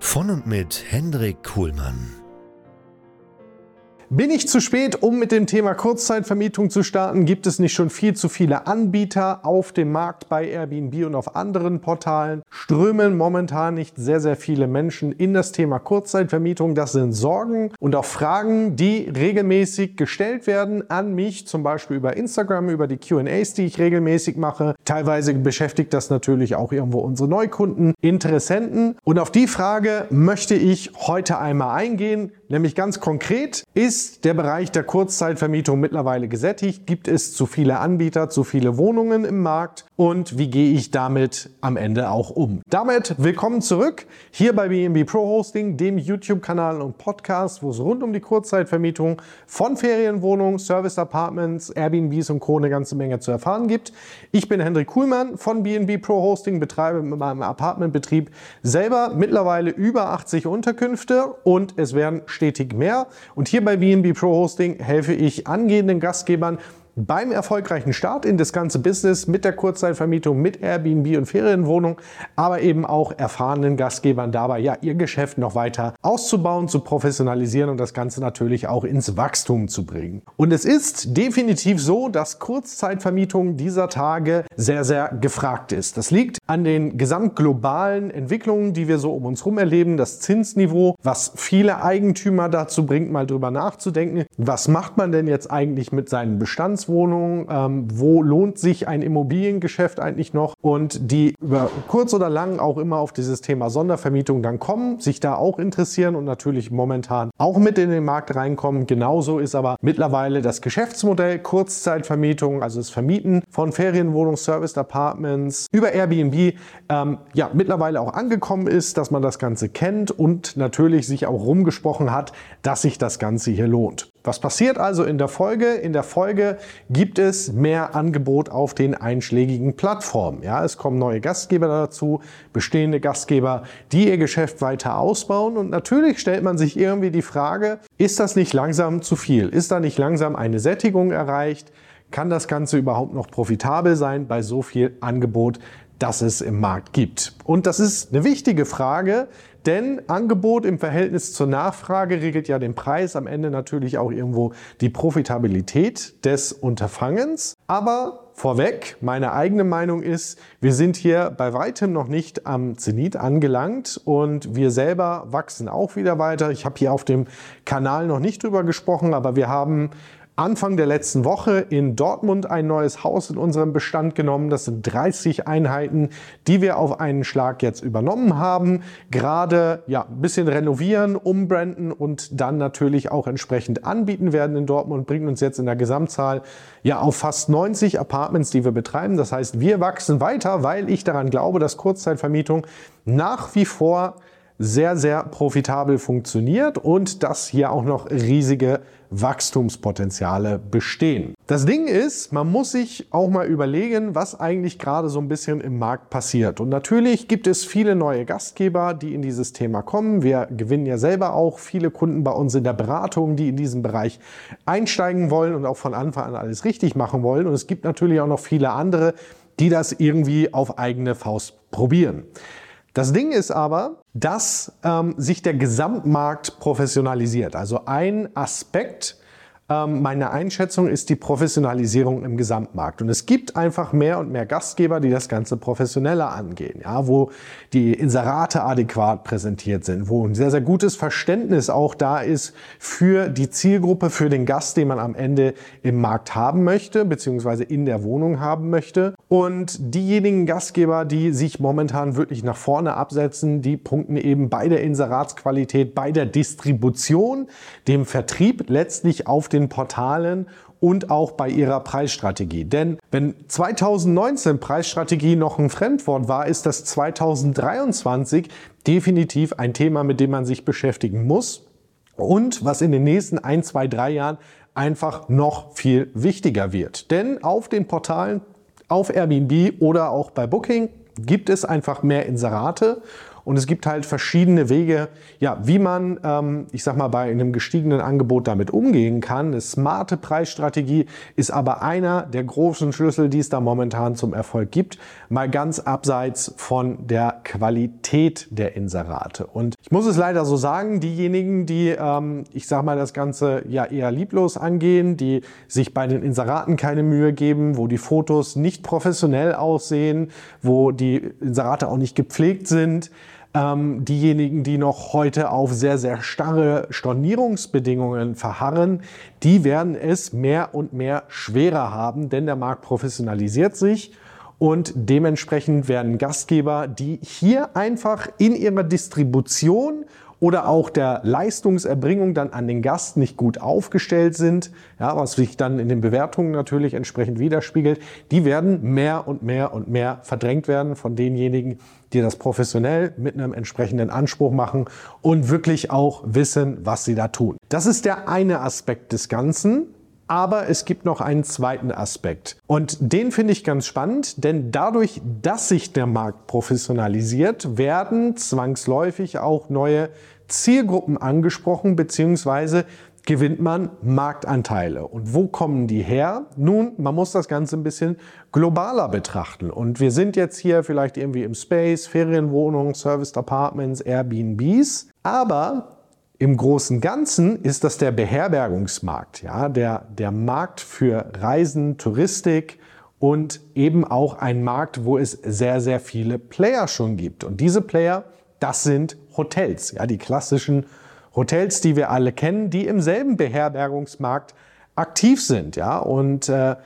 Von und mit Hendrik Kuhlmann. Bin ich zu spät, um mit dem Thema Kurzzeitvermietung zu starten? Gibt es nicht schon viel zu viele Anbieter auf dem Markt bei Airbnb und auf anderen Portalen? Strömen momentan nicht sehr, sehr viele Menschen in das Thema Kurzzeitvermietung? Das sind Sorgen und auch Fragen, die regelmäßig gestellt werden an mich, zum Beispiel über Instagram, über die QAs, die ich regelmäßig mache. Teilweise beschäftigt das natürlich auch irgendwo unsere Neukunden, Interessenten. Und auf die Frage möchte ich heute einmal eingehen, nämlich ganz konkret, ist ist der Bereich der Kurzzeitvermietung mittlerweile gesättigt? Gibt es zu viele Anbieter, zu viele Wohnungen im Markt? Und wie gehe ich damit am Ende auch um? Damit willkommen zurück hier bei BNB Pro Hosting, dem YouTube-Kanal und Podcast, wo es rund um die Kurzzeitvermietung von Ferienwohnungen, Service Apartments, Airbnbs und Co. eine ganze Menge zu erfahren gibt. Ich bin Hendrik Kuhlmann von BNB Pro Hosting, betreibe mit meinem Apartmentbetrieb selber mittlerweile über 80 Unterkünfte und es werden stetig mehr. Und hier bei BNB Pro Hosting helfe ich angehenden Gastgebern beim erfolgreichen Start in das ganze Business mit der Kurzzeitvermietung, mit Airbnb und Ferienwohnung, aber eben auch erfahrenen Gastgebern dabei, ja, ihr Geschäft noch weiter auszubauen, zu professionalisieren und das Ganze natürlich auch ins Wachstum zu bringen. Und es ist definitiv so, dass Kurzzeitvermietung dieser Tage sehr, sehr gefragt ist. Das liegt an den gesamtglobalen Entwicklungen, die wir so um uns herum erleben, das Zinsniveau, was viele Eigentümer dazu bringt, mal drüber nachzudenken, was macht man denn jetzt eigentlich mit seinen Bestands Bestandswohnungen, ähm, wo lohnt sich ein Immobiliengeschäft eigentlich noch und die über kurz oder lang auch immer auf dieses Thema Sondervermietung dann kommen, sich da auch interessieren und natürlich momentan auch mit in den Markt reinkommen. Genauso ist aber mittlerweile das Geschäftsmodell Kurzzeitvermietung, also das Vermieten von Ferienwohnungen, Service Apartments über Airbnb, ähm, ja mittlerweile auch angekommen ist, dass man das Ganze kennt und natürlich sich auch rumgesprochen hat, dass sich das Ganze hier lohnt. Was passiert also in der Folge? In der Folge gibt es mehr Angebot auf den einschlägigen Plattformen. Ja, es kommen neue Gastgeber dazu, bestehende Gastgeber, die ihr Geschäft weiter ausbauen. Und natürlich stellt man sich irgendwie die Frage, ist das nicht langsam zu viel? Ist da nicht langsam eine Sättigung erreicht? Kann das Ganze überhaupt noch profitabel sein bei so viel Angebot, das es im Markt gibt? Und das ist eine wichtige Frage, denn Angebot im Verhältnis zur Nachfrage regelt ja den Preis, am Ende natürlich auch irgendwo die Profitabilität des Unterfangens. Aber vorweg, meine eigene Meinung ist, wir sind hier bei weitem noch nicht am Zenit angelangt und wir selber wachsen auch wieder weiter. Ich habe hier auf dem Kanal noch nicht drüber gesprochen, aber wir haben Anfang der letzten Woche in Dortmund ein neues Haus in unserem Bestand genommen. Das sind 30 Einheiten, die wir auf einen Schlag jetzt übernommen haben. Gerade ja, ein bisschen renovieren, umbranden und dann natürlich auch entsprechend anbieten werden in Dortmund. Bringt uns jetzt in der Gesamtzahl ja auf fast 90 Apartments, die wir betreiben. Das heißt, wir wachsen weiter, weil ich daran glaube, dass Kurzzeitvermietung nach wie vor sehr, sehr profitabel funktioniert und dass hier auch noch riesige Wachstumspotenziale bestehen. Das Ding ist, man muss sich auch mal überlegen, was eigentlich gerade so ein bisschen im Markt passiert. Und natürlich gibt es viele neue Gastgeber, die in dieses Thema kommen. Wir gewinnen ja selber auch viele Kunden bei uns in der Beratung, die in diesen Bereich einsteigen wollen und auch von Anfang an alles richtig machen wollen. Und es gibt natürlich auch noch viele andere, die das irgendwie auf eigene Faust probieren. Das Ding ist aber, dass ähm, sich der Gesamtmarkt professionalisiert. Also ein Aspekt meine Einschätzung ist die Professionalisierung im Gesamtmarkt. Und es gibt einfach mehr und mehr Gastgeber, die das Ganze professioneller angehen, ja, wo die Inserate adäquat präsentiert sind, wo ein sehr, sehr gutes Verständnis auch da ist für die Zielgruppe, für den Gast, den man am Ende im Markt haben möchte, beziehungsweise in der Wohnung haben möchte. Und diejenigen Gastgeber, die sich momentan wirklich nach vorne absetzen, die punkten eben bei der Inseratsqualität, bei der Distribution, dem Vertrieb letztlich auf den Portalen und auch bei ihrer Preisstrategie. Denn wenn 2019 Preisstrategie noch ein Fremdwort war, ist das 2023 definitiv ein Thema, mit dem man sich beschäftigen muss und was in den nächsten ein, zwei, drei Jahren einfach noch viel wichtiger wird. Denn auf den Portalen, auf Airbnb oder auch bei Booking gibt es einfach mehr Inserate und es gibt halt verschiedene Wege, ja, wie man, ähm, ich sag mal, bei einem gestiegenen Angebot damit umgehen kann. Eine smarte Preisstrategie ist aber einer der großen Schlüssel, die es da momentan zum Erfolg gibt. Mal ganz abseits von der Qualität der Inserate. Und ich muss es leider so sagen, diejenigen, die, ähm, ich sag mal, das Ganze ja eher lieblos angehen, die sich bei den Inseraten keine Mühe geben, wo die Fotos nicht professionell aussehen, wo die Inserate auch nicht gepflegt sind, ähm, diejenigen, die noch heute auf sehr, sehr starre Stornierungsbedingungen verharren, die werden es mehr und mehr schwerer haben, denn der Markt professionalisiert sich. Und dementsprechend werden Gastgeber, die hier einfach in ihrer Distribution oder auch der Leistungserbringung dann an den Gast nicht gut aufgestellt sind, ja, was sich dann in den Bewertungen natürlich entsprechend widerspiegelt, die werden mehr und mehr und mehr verdrängt werden von denjenigen, die das professionell mit einem entsprechenden Anspruch machen und wirklich auch wissen, was sie da tun. Das ist der eine Aspekt des Ganzen. Aber es gibt noch einen zweiten Aspekt. Und den finde ich ganz spannend, denn dadurch, dass sich der Markt professionalisiert, werden zwangsläufig auch neue Zielgruppen angesprochen, beziehungsweise gewinnt man Marktanteile. Und wo kommen die her? Nun, man muss das Ganze ein bisschen globaler betrachten. Und wir sind jetzt hier vielleicht irgendwie im Space, Ferienwohnungen, Serviced Apartments, Airbnbs. Aber im großen Ganzen ist das der Beherbergungsmarkt, ja, der, der Markt für Reisen, Touristik und eben auch ein Markt, wo es sehr, sehr viele Player schon gibt. Und diese Player, das sind Hotels, ja, die klassischen Hotels, die wir alle kennen, die im selben Beherbergungsmarkt aktiv sind, ja, und äh,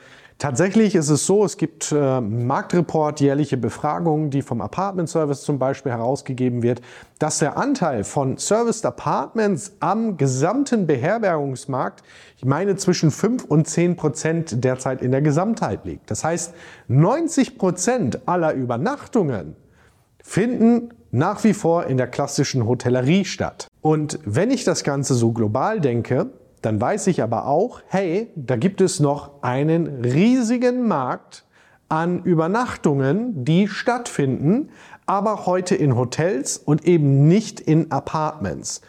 Tatsächlich ist es so, es gibt äh, Marktreport, jährliche Befragungen, die vom Apartment Service zum Beispiel herausgegeben wird, dass der Anteil von Serviced Apartments am gesamten Beherbergungsmarkt, ich meine, zwischen 5 und 10 Prozent derzeit in der Gesamtheit liegt. Das heißt, 90 Prozent aller Übernachtungen finden nach wie vor in der klassischen Hotellerie statt. Und wenn ich das Ganze so global denke, dann weiß ich aber auch, hey, da gibt es noch einen riesigen Markt an Übernachtungen, die stattfinden, aber heute in Hotels und eben nicht in Apartments.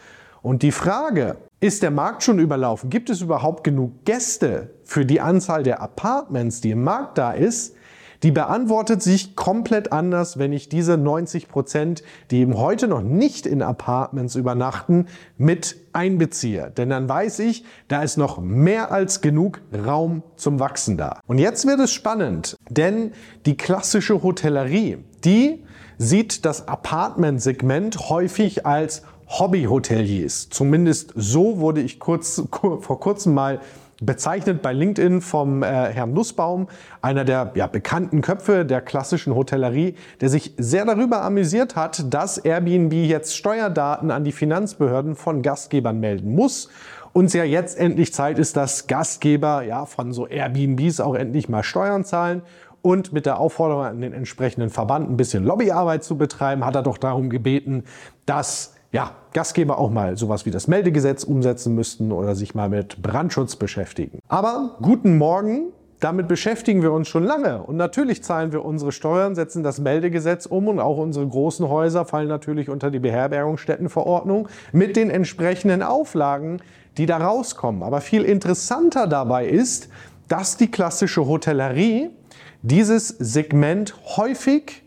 Und die Frage, ist der Markt schon überlaufen? Gibt es überhaupt genug Gäste für die Anzahl der Apartments, die im Markt da ist? Die beantwortet sich komplett anders, wenn ich diese 90 Prozent, die eben heute noch nicht in Apartments übernachten, mit einbeziehe. Denn dann weiß ich, da ist noch mehr als genug Raum zum Wachsen da. Und jetzt wird es spannend, denn die klassische Hotellerie, die sieht das Apartmentsegment häufig als Hobbyhoteliers. Zumindest so wurde ich kurz, vor kurzem mal bezeichnet bei LinkedIn vom äh, Herrn Nussbaum, einer der ja, bekannten Köpfe der klassischen Hotellerie, der sich sehr darüber amüsiert hat, dass Airbnb jetzt Steuerdaten an die Finanzbehörden von Gastgebern melden muss. Und ja jetzt endlich Zeit ist, dass Gastgeber ja, von so Airbnbs auch endlich mal Steuern zahlen. Und mit der Aufforderung an den entsprechenden Verband ein bisschen Lobbyarbeit zu betreiben, hat er doch darum gebeten, dass ja, Gastgeber auch mal sowas wie das Meldegesetz umsetzen müssten oder sich mal mit Brandschutz beschäftigen. Aber guten Morgen, damit beschäftigen wir uns schon lange. Und natürlich zahlen wir unsere Steuern, setzen das Meldegesetz um und auch unsere großen Häuser fallen natürlich unter die Beherbergungsstättenverordnung mit den entsprechenden Auflagen, die da rauskommen. Aber viel interessanter dabei ist, dass die klassische Hotellerie dieses Segment häufig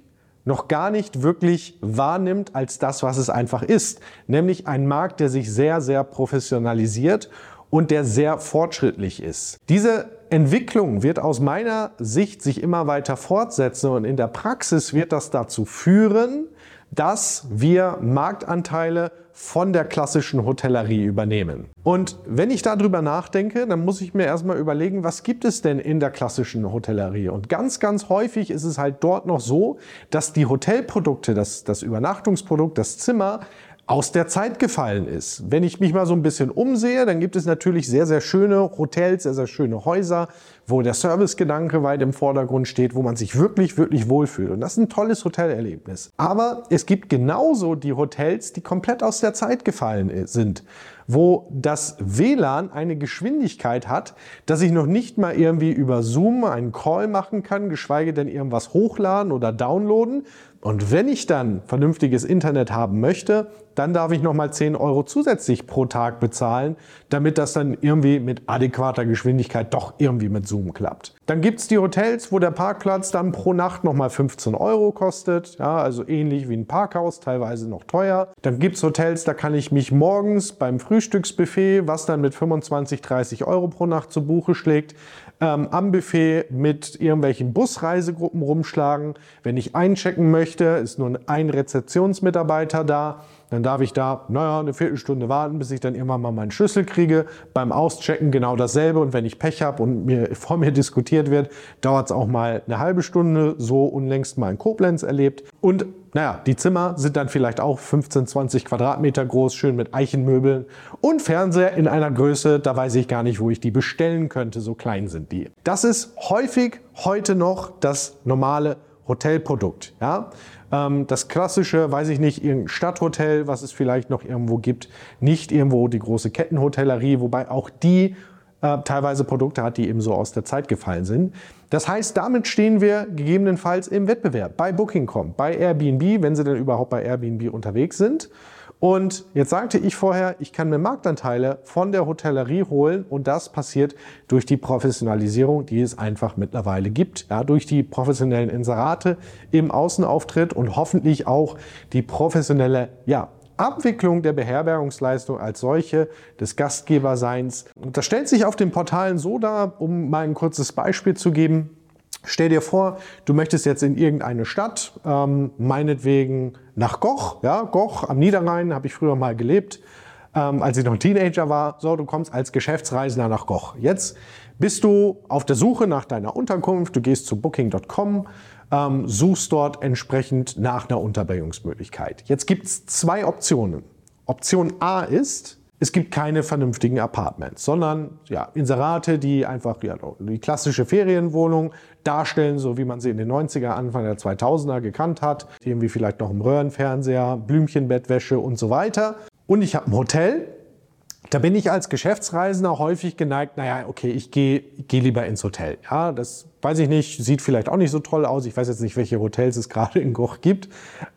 noch gar nicht wirklich wahrnimmt als das, was es einfach ist. Nämlich ein Markt, der sich sehr, sehr professionalisiert und der sehr fortschrittlich ist. Diese Entwicklung wird aus meiner Sicht sich immer weiter fortsetzen und in der Praxis wird das dazu führen, dass wir Marktanteile von der klassischen Hotellerie übernehmen. Und wenn ich darüber nachdenke, dann muss ich mir erstmal überlegen, was gibt es denn in der klassischen Hotellerie? Und ganz, ganz häufig ist es halt dort noch so, dass die Hotelprodukte, das, das Übernachtungsprodukt, das Zimmer aus der Zeit gefallen ist. Wenn ich mich mal so ein bisschen umsehe, dann gibt es natürlich sehr, sehr schöne Hotels, sehr, sehr schöne Häuser, wo der Servicegedanke weit im Vordergrund steht, wo man sich wirklich, wirklich wohlfühlt. Und das ist ein tolles Hotelerlebnis. Aber es gibt genauso die Hotels, die komplett aus der Zeit gefallen sind, wo das WLAN eine Geschwindigkeit hat, dass ich noch nicht mal irgendwie über Zoom einen Call machen kann, geschweige denn irgendwas hochladen oder downloaden, und wenn ich dann vernünftiges Internet haben möchte, dann darf ich nochmal 10 Euro zusätzlich pro Tag bezahlen, damit das dann irgendwie mit adäquater Geschwindigkeit doch irgendwie mit Zoom klappt. Dann gibt's die Hotels, wo der Parkplatz dann pro Nacht nochmal 15 Euro kostet, ja, also ähnlich wie ein Parkhaus, teilweise noch teuer. Dann gibt's Hotels, da kann ich mich morgens beim Frühstücksbuffet, was dann mit 25, 30 Euro pro Nacht zu Buche schlägt, ähm, am Buffet mit irgendwelchen Busreisegruppen rumschlagen. Wenn ich einchecken möchte, ist nur ein Rezeptionsmitarbeiter da. Dann darf ich da, naja, eine Viertelstunde warten, bis ich dann irgendwann mal meinen Schlüssel kriege. Beim Auschecken genau dasselbe. Und wenn ich Pech habe und mir vor mir diskutiert wird, dauert es auch mal eine halbe Stunde. So unlängst mal in Koblenz erlebt. Und naja, die Zimmer sind dann vielleicht auch 15, 20 Quadratmeter groß, schön mit Eichenmöbeln und Fernseher in einer Größe, da weiß ich gar nicht, wo ich die bestellen könnte, so klein sind die. Das ist häufig heute noch das normale Hotelprodukt. Ja? Ähm, das klassische, weiß ich nicht, irgendein Stadthotel, was es vielleicht noch irgendwo gibt, nicht irgendwo die große Kettenhotellerie, wobei auch die äh, teilweise Produkte hat, die eben so aus der Zeit gefallen sind. Das heißt, damit stehen wir gegebenenfalls im Wettbewerb bei Booking.com, bei Airbnb, wenn Sie denn überhaupt bei Airbnb unterwegs sind. Und jetzt sagte ich vorher, ich kann mir Marktanteile von der Hotellerie holen und das passiert durch die Professionalisierung, die es einfach mittlerweile gibt, ja, durch die professionellen Inserate im Außenauftritt und hoffentlich auch die professionelle ja, Abwicklung der Beherbergungsleistung als solche, des Gastgeberseins. Und das stellt sich auf den Portalen so dar, um mal ein kurzes Beispiel zu geben. Stell dir vor, du möchtest jetzt in irgendeine Stadt, ähm, meinetwegen nach Goch. Ja, Goch am Niederrhein habe ich früher mal gelebt, ähm, als ich noch ein Teenager war. So, du kommst als Geschäftsreisender nach Goch. Jetzt bist du auf der Suche nach deiner Unterkunft. Du gehst zu Booking.com, ähm, suchst dort entsprechend nach einer Unterbringungsmöglichkeit. Jetzt gibt es zwei Optionen. Option A ist, es gibt keine vernünftigen Apartments, sondern ja, Inserate, die einfach ja, die klassische Ferienwohnung darstellen, so wie man sie in den 90er, Anfang der 2000er gekannt hat. Irgendwie vielleicht noch ein Röhrenfernseher, Blümchenbettwäsche und so weiter. Und ich habe ein Hotel, da bin ich als Geschäftsreisender häufig geneigt, naja, okay, ich gehe geh lieber ins Hotel. Ja, das weiß ich nicht, sieht vielleicht auch nicht so toll aus. Ich weiß jetzt nicht, welche Hotels es gerade in Goch gibt.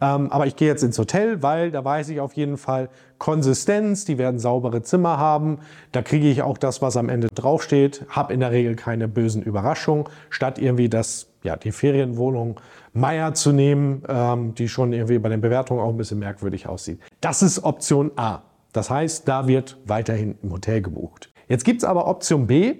Ähm, aber ich gehe jetzt ins Hotel, weil da weiß ich auf jeden Fall Konsistenz, die werden saubere Zimmer haben. Da kriege ich auch das, was am Ende draufsteht. Hab in der Regel keine bösen Überraschungen, statt irgendwie das, ja, die Ferienwohnung Meier zu nehmen, ähm, die schon irgendwie bei den Bewertungen auch ein bisschen merkwürdig aussieht. Das ist Option A. Das heißt, da wird weiterhin im Hotel gebucht. Jetzt gibt es aber Option B,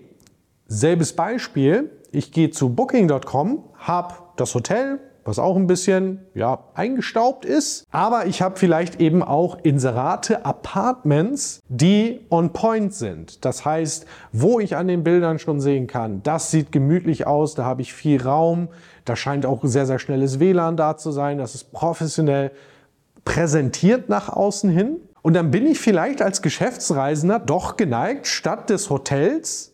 selbes Beispiel. Ich gehe zu booking.com, habe das Hotel, was auch ein bisschen ja, eingestaubt ist. Aber ich habe vielleicht eben auch Inserate, Apartments, die on point sind. Das heißt, wo ich an den Bildern schon sehen kann, das sieht gemütlich aus, da habe ich viel Raum, da scheint auch sehr, sehr schnelles WLAN da zu sein, das ist professionell präsentiert nach außen hin. Und dann bin ich vielleicht als Geschäftsreisender doch geneigt, statt des Hotels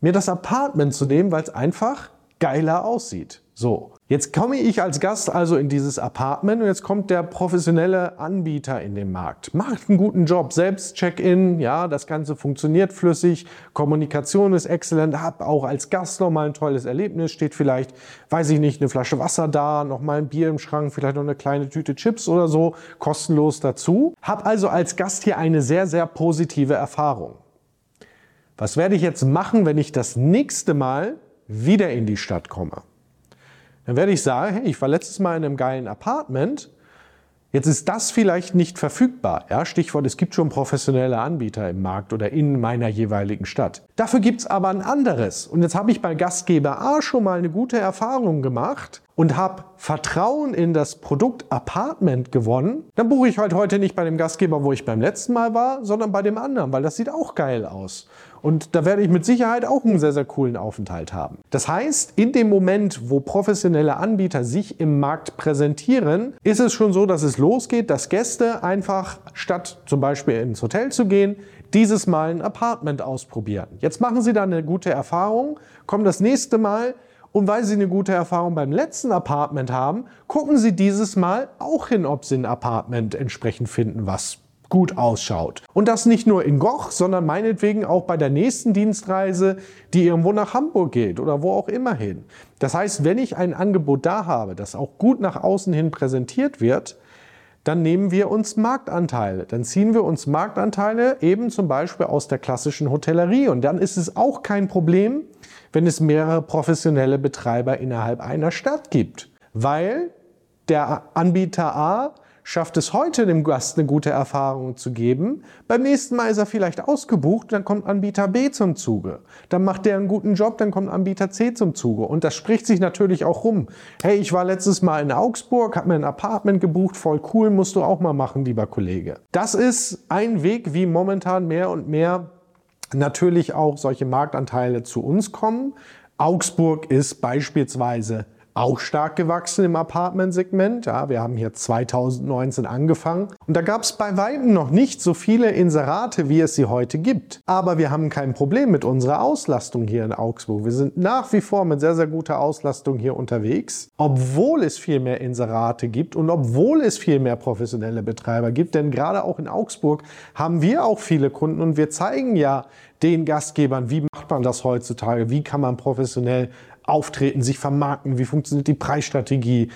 mir das Apartment zu nehmen, weil es einfach geiler aussieht. So, jetzt komme ich als Gast also in dieses Apartment und jetzt kommt der professionelle Anbieter in den Markt. Macht einen guten Job, selbst Check-in, ja, das Ganze funktioniert flüssig, Kommunikation ist exzellent, hab auch als Gast nochmal ein tolles Erlebnis, steht vielleicht, weiß ich nicht, eine Flasche Wasser da, nochmal ein Bier im Schrank, vielleicht noch eine kleine Tüte Chips oder so, kostenlos dazu. Hab also als Gast hier eine sehr, sehr positive Erfahrung. Was werde ich jetzt machen, wenn ich das nächste Mal wieder in die Stadt komme? Dann werde ich sagen, hey, ich war letztes Mal in einem geilen Apartment. Jetzt ist das vielleicht nicht verfügbar. Ja, Stichwort, es gibt schon professionelle Anbieter im Markt oder in meiner jeweiligen Stadt. Dafür gibt es aber ein anderes. Und jetzt habe ich bei Gastgeber A schon mal eine gute Erfahrung gemacht und habe Vertrauen in das Produkt Apartment gewonnen. Dann buche ich halt heute nicht bei dem Gastgeber, wo ich beim letzten Mal war, sondern bei dem anderen, weil das sieht auch geil aus. Und da werde ich mit Sicherheit auch einen sehr, sehr coolen Aufenthalt haben. Das heißt, in dem Moment, wo professionelle Anbieter sich im Markt präsentieren, ist es schon so, dass es losgeht, dass Gäste einfach statt zum Beispiel ins Hotel zu gehen, dieses Mal ein Apartment ausprobieren. Jetzt machen Sie da eine gute Erfahrung, kommen das nächste Mal und weil Sie eine gute Erfahrung beim letzten Apartment haben, gucken Sie dieses Mal auch hin, ob Sie ein Apartment entsprechend finden, was gut ausschaut. Und das nicht nur in Goch, sondern meinetwegen auch bei der nächsten Dienstreise, die irgendwo nach Hamburg geht oder wo auch immer hin. Das heißt, wenn ich ein Angebot da habe, das auch gut nach außen hin präsentiert wird, dann nehmen wir uns Marktanteile. Dann ziehen wir uns Marktanteile eben zum Beispiel aus der klassischen Hotellerie. Und dann ist es auch kein Problem, wenn es mehrere professionelle Betreiber innerhalb einer Stadt gibt. Weil der Anbieter A schafft es heute dem Gast eine gute Erfahrung zu geben. Beim nächsten Mal ist er vielleicht ausgebucht, dann kommt Anbieter B zum Zuge. Dann macht der einen guten Job, dann kommt Anbieter C zum Zuge. Und das spricht sich natürlich auch rum. Hey, ich war letztes Mal in Augsburg, habe mir ein Apartment gebucht, voll cool, musst du auch mal machen, lieber Kollege. Das ist ein Weg, wie momentan mehr und mehr natürlich auch solche Marktanteile zu uns kommen. Augsburg ist beispielsweise auch stark gewachsen im Apartmentsegment. Ja, wir haben hier 2019 angefangen und da gab es bei weitem noch nicht so viele Inserate, wie es sie heute gibt. Aber wir haben kein Problem mit unserer Auslastung hier in Augsburg. Wir sind nach wie vor mit sehr, sehr guter Auslastung hier unterwegs, obwohl es viel mehr Inserate gibt und obwohl es viel mehr professionelle Betreiber gibt. Denn gerade auch in Augsburg haben wir auch viele Kunden und wir zeigen ja den Gastgebern, wie macht man das heutzutage, wie kann man professionell auftreten, sich vermarkten, wie funktioniert die Preisstrategie,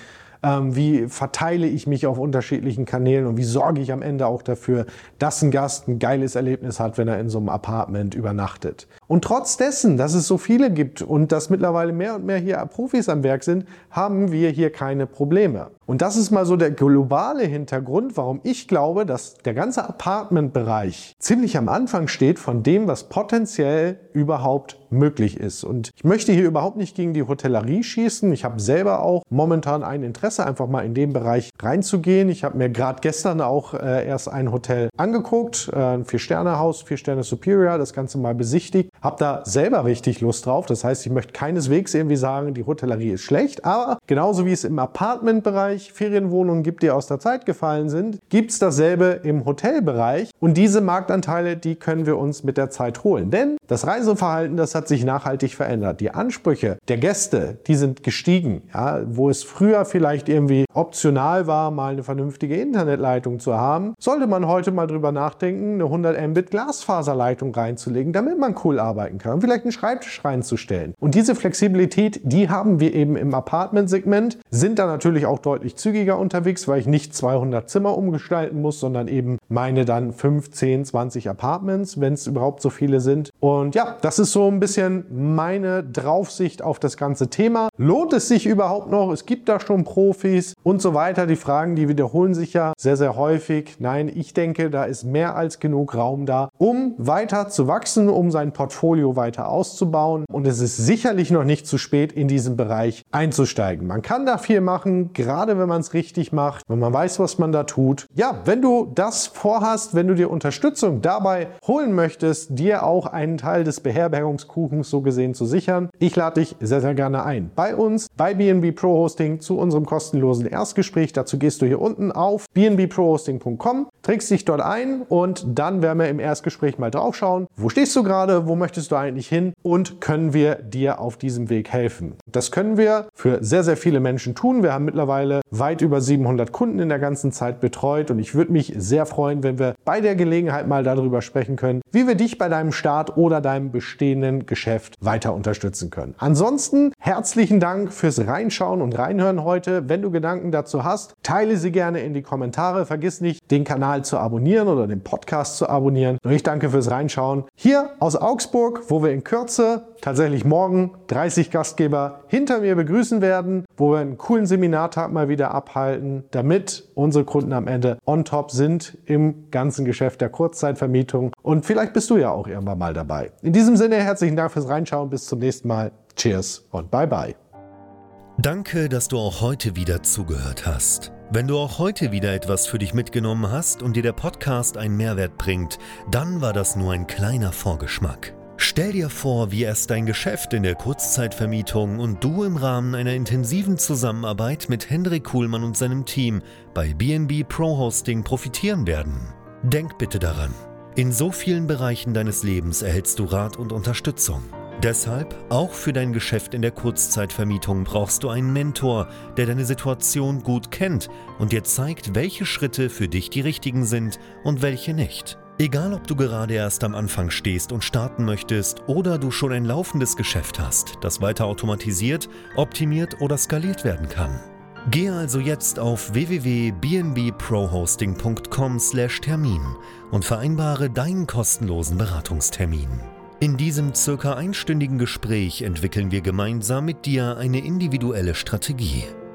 ähm, wie verteile ich mich auf unterschiedlichen Kanälen und wie sorge ich am Ende auch dafür, dass ein Gast ein geiles Erlebnis hat, wenn er in so einem Apartment übernachtet. Und trotz dessen, dass es so viele gibt und dass mittlerweile mehr und mehr hier Profis am Werk sind, haben wir hier keine Probleme. Und das ist mal so der globale Hintergrund, warum ich glaube, dass der ganze Apartmentbereich ziemlich am Anfang steht von dem, was potenziell überhaupt möglich ist. Und ich möchte hier überhaupt nicht gegen die Hotellerie schießen. Ich habe selber auch momentan ein Interesse, einfach mal in den Bereich reinzugehen. Ich habe mir gerade gestern auch äh, erst ein Hotel angeguckt, äh, ein Vier-Sterne-Haus, Vier-Sterne Superior, das Ganze mal besichtigt. Habe da selber richtig Lust drauf. Das heißt, ich möchte keineswegs irgendwie sagen, die Hotellerie ist schlecht, aber genauso wie es im Apartmentbereich Ferienwohnungen gibt, die aus der Zeit gefallen sind, gibt es dasselbe im Hotelbereich. Und diese Marktanteile, die können wir uns mit der Zeit holen. Denn das Reiseverhalten, das hat sich nachhaltig verändert. Die Ansprüche der Gäste, die sind gestiegen. Ja, wo es früher vielleicht irgendwie optional war, mal eine vernünftige Internetleitung zu haben, sollte man heute mal drüber nachdenken, eine 100 Mbit Glasfaserleitung reinzulegen, damit man cool arbeiten kann. Vielleicht einen Schreibtisch reinzustellen. Und diese Flexibilität, die haben wir eben im Apartment-Segment, sind da natürlich auch deutlich zügiger unterwegs, weil ich nicht 200 Zimmer umgestalten muss, sondern eben meine dann 5, 10, 20 Apartments, wenn es überhaupt so viele sind. Und ja, das ist so ein bisschen meine Draufsicht auf das ganze Thema. Lohnt es sich überhaupt noch? Es gibt da schon Profis und so weiter. Die Fragen, die wiederholen sich ja sehr, sehr häufig. Nein, ich denke, da ist mehr als genug Raum da, um weiter zu wachsen, um sein Portfolio weiter auszubauen. Und es ist sicherlich noch nicht zu spät, in diesen Bereich einzusteigen. Man kann da viel machen, gerade wenn man es richtig macht, wenn man weiß, was man da tut. Ja, wenn du das vorhast, wenn du dir Unterstützung dabei holen möchtest, dir auch einen Teil des Beherbergungskuchens so gesehen zu sichern, ich lade dich sehr, sehr gerne ein. Bei uns, bei BNB Pro Hosting zu unserem kostenlosen Erstgespräch. Dazu gehst du hier unten auf bnbprohosting.com, trägst dich dort ein und dann werden wir im Erstgespräch mal drauf schauen, wo stehst du gerade, wo möchtest du eigentlich hin und können wir dir auf diesem Weg helfen. Das können wir für sehr, sehr viele Menschen tun. Wir haben mittlerweile weit über 700 Kunden in der ganzen Zeit betreut und ich würde mich sehr freuen, wenn wir bei der Gelegenheit mal darüber sprechen können, wie wir dich bei deinem Start oder deinem bestehenden Geschäft weiter unterstützen können. Ansonsten herzlichen Dank fürs Reinschauen und Reinhören heute. Wenn du Gedanken dazu hast, teile sie gerne in die Kommentare. Vergiss nicht, den Kanal zu abonnieren oder den Podcast zu abonnieren. Und ich danke fürs Reinschauen. Hier aus Augsburg, wo wir in Kürze, tatsächlich morgen, 30 Gastgeber hinter mir begrüßen werden, wo wir einen coolen Seminartag mal wieder abhalten, damit unsere Kunden am Ende on top sind im ganzen Geschäft der Kurzzeitvermietung. Und vielleicht bist du ja auch irgendwann mal dabei. In diesem Sinne herzlichen Dank fürs Reinschauen. Bis zum nächsten Mal. Cheers und bye bye. Danke, dass du auch heute wieder zugehört hast. Wenn du auch heute wieder etwas für dich mitgenommen hast und dir der Podcast einen Mehrwert bringt, dann war das nur ein kleiner Vorgeschmack. Stell dir vor, wie erst dein Geschäft in der Kurzzeitvermietung und du im Rahmen einer intensiven Zusammenarbeit mit Hendrik Kuhlmann und seinem Team bei BNB Pro Hosting profitieren werden. Denk bitte daran, in so vielen Bereichen deines Lebens erhältst du Rat und Unterstützung. Deshalb, auch für dein Geschäft in der Kurzzeitvermietung brauchst du einen Mentor, der deine Situation gut kennt und dir zeigt, welche Schritte für dich die richtigen sind und welche nicht. Egal, ob du gerade erst am Anfang stehst und starten möchtest oder du schon ein laufendes Geschäft hast, das weiter automatisiert, optimiert oder skaliert werden kann. Gehe also jetzt auf www.bnbprohosting.com/termin und vereinbare deinen kostenlosen Beratungstermin. In diesem circa einstündigen Gespräch entwickeln wir gemeinsam mit dir eine individuelle Strategie.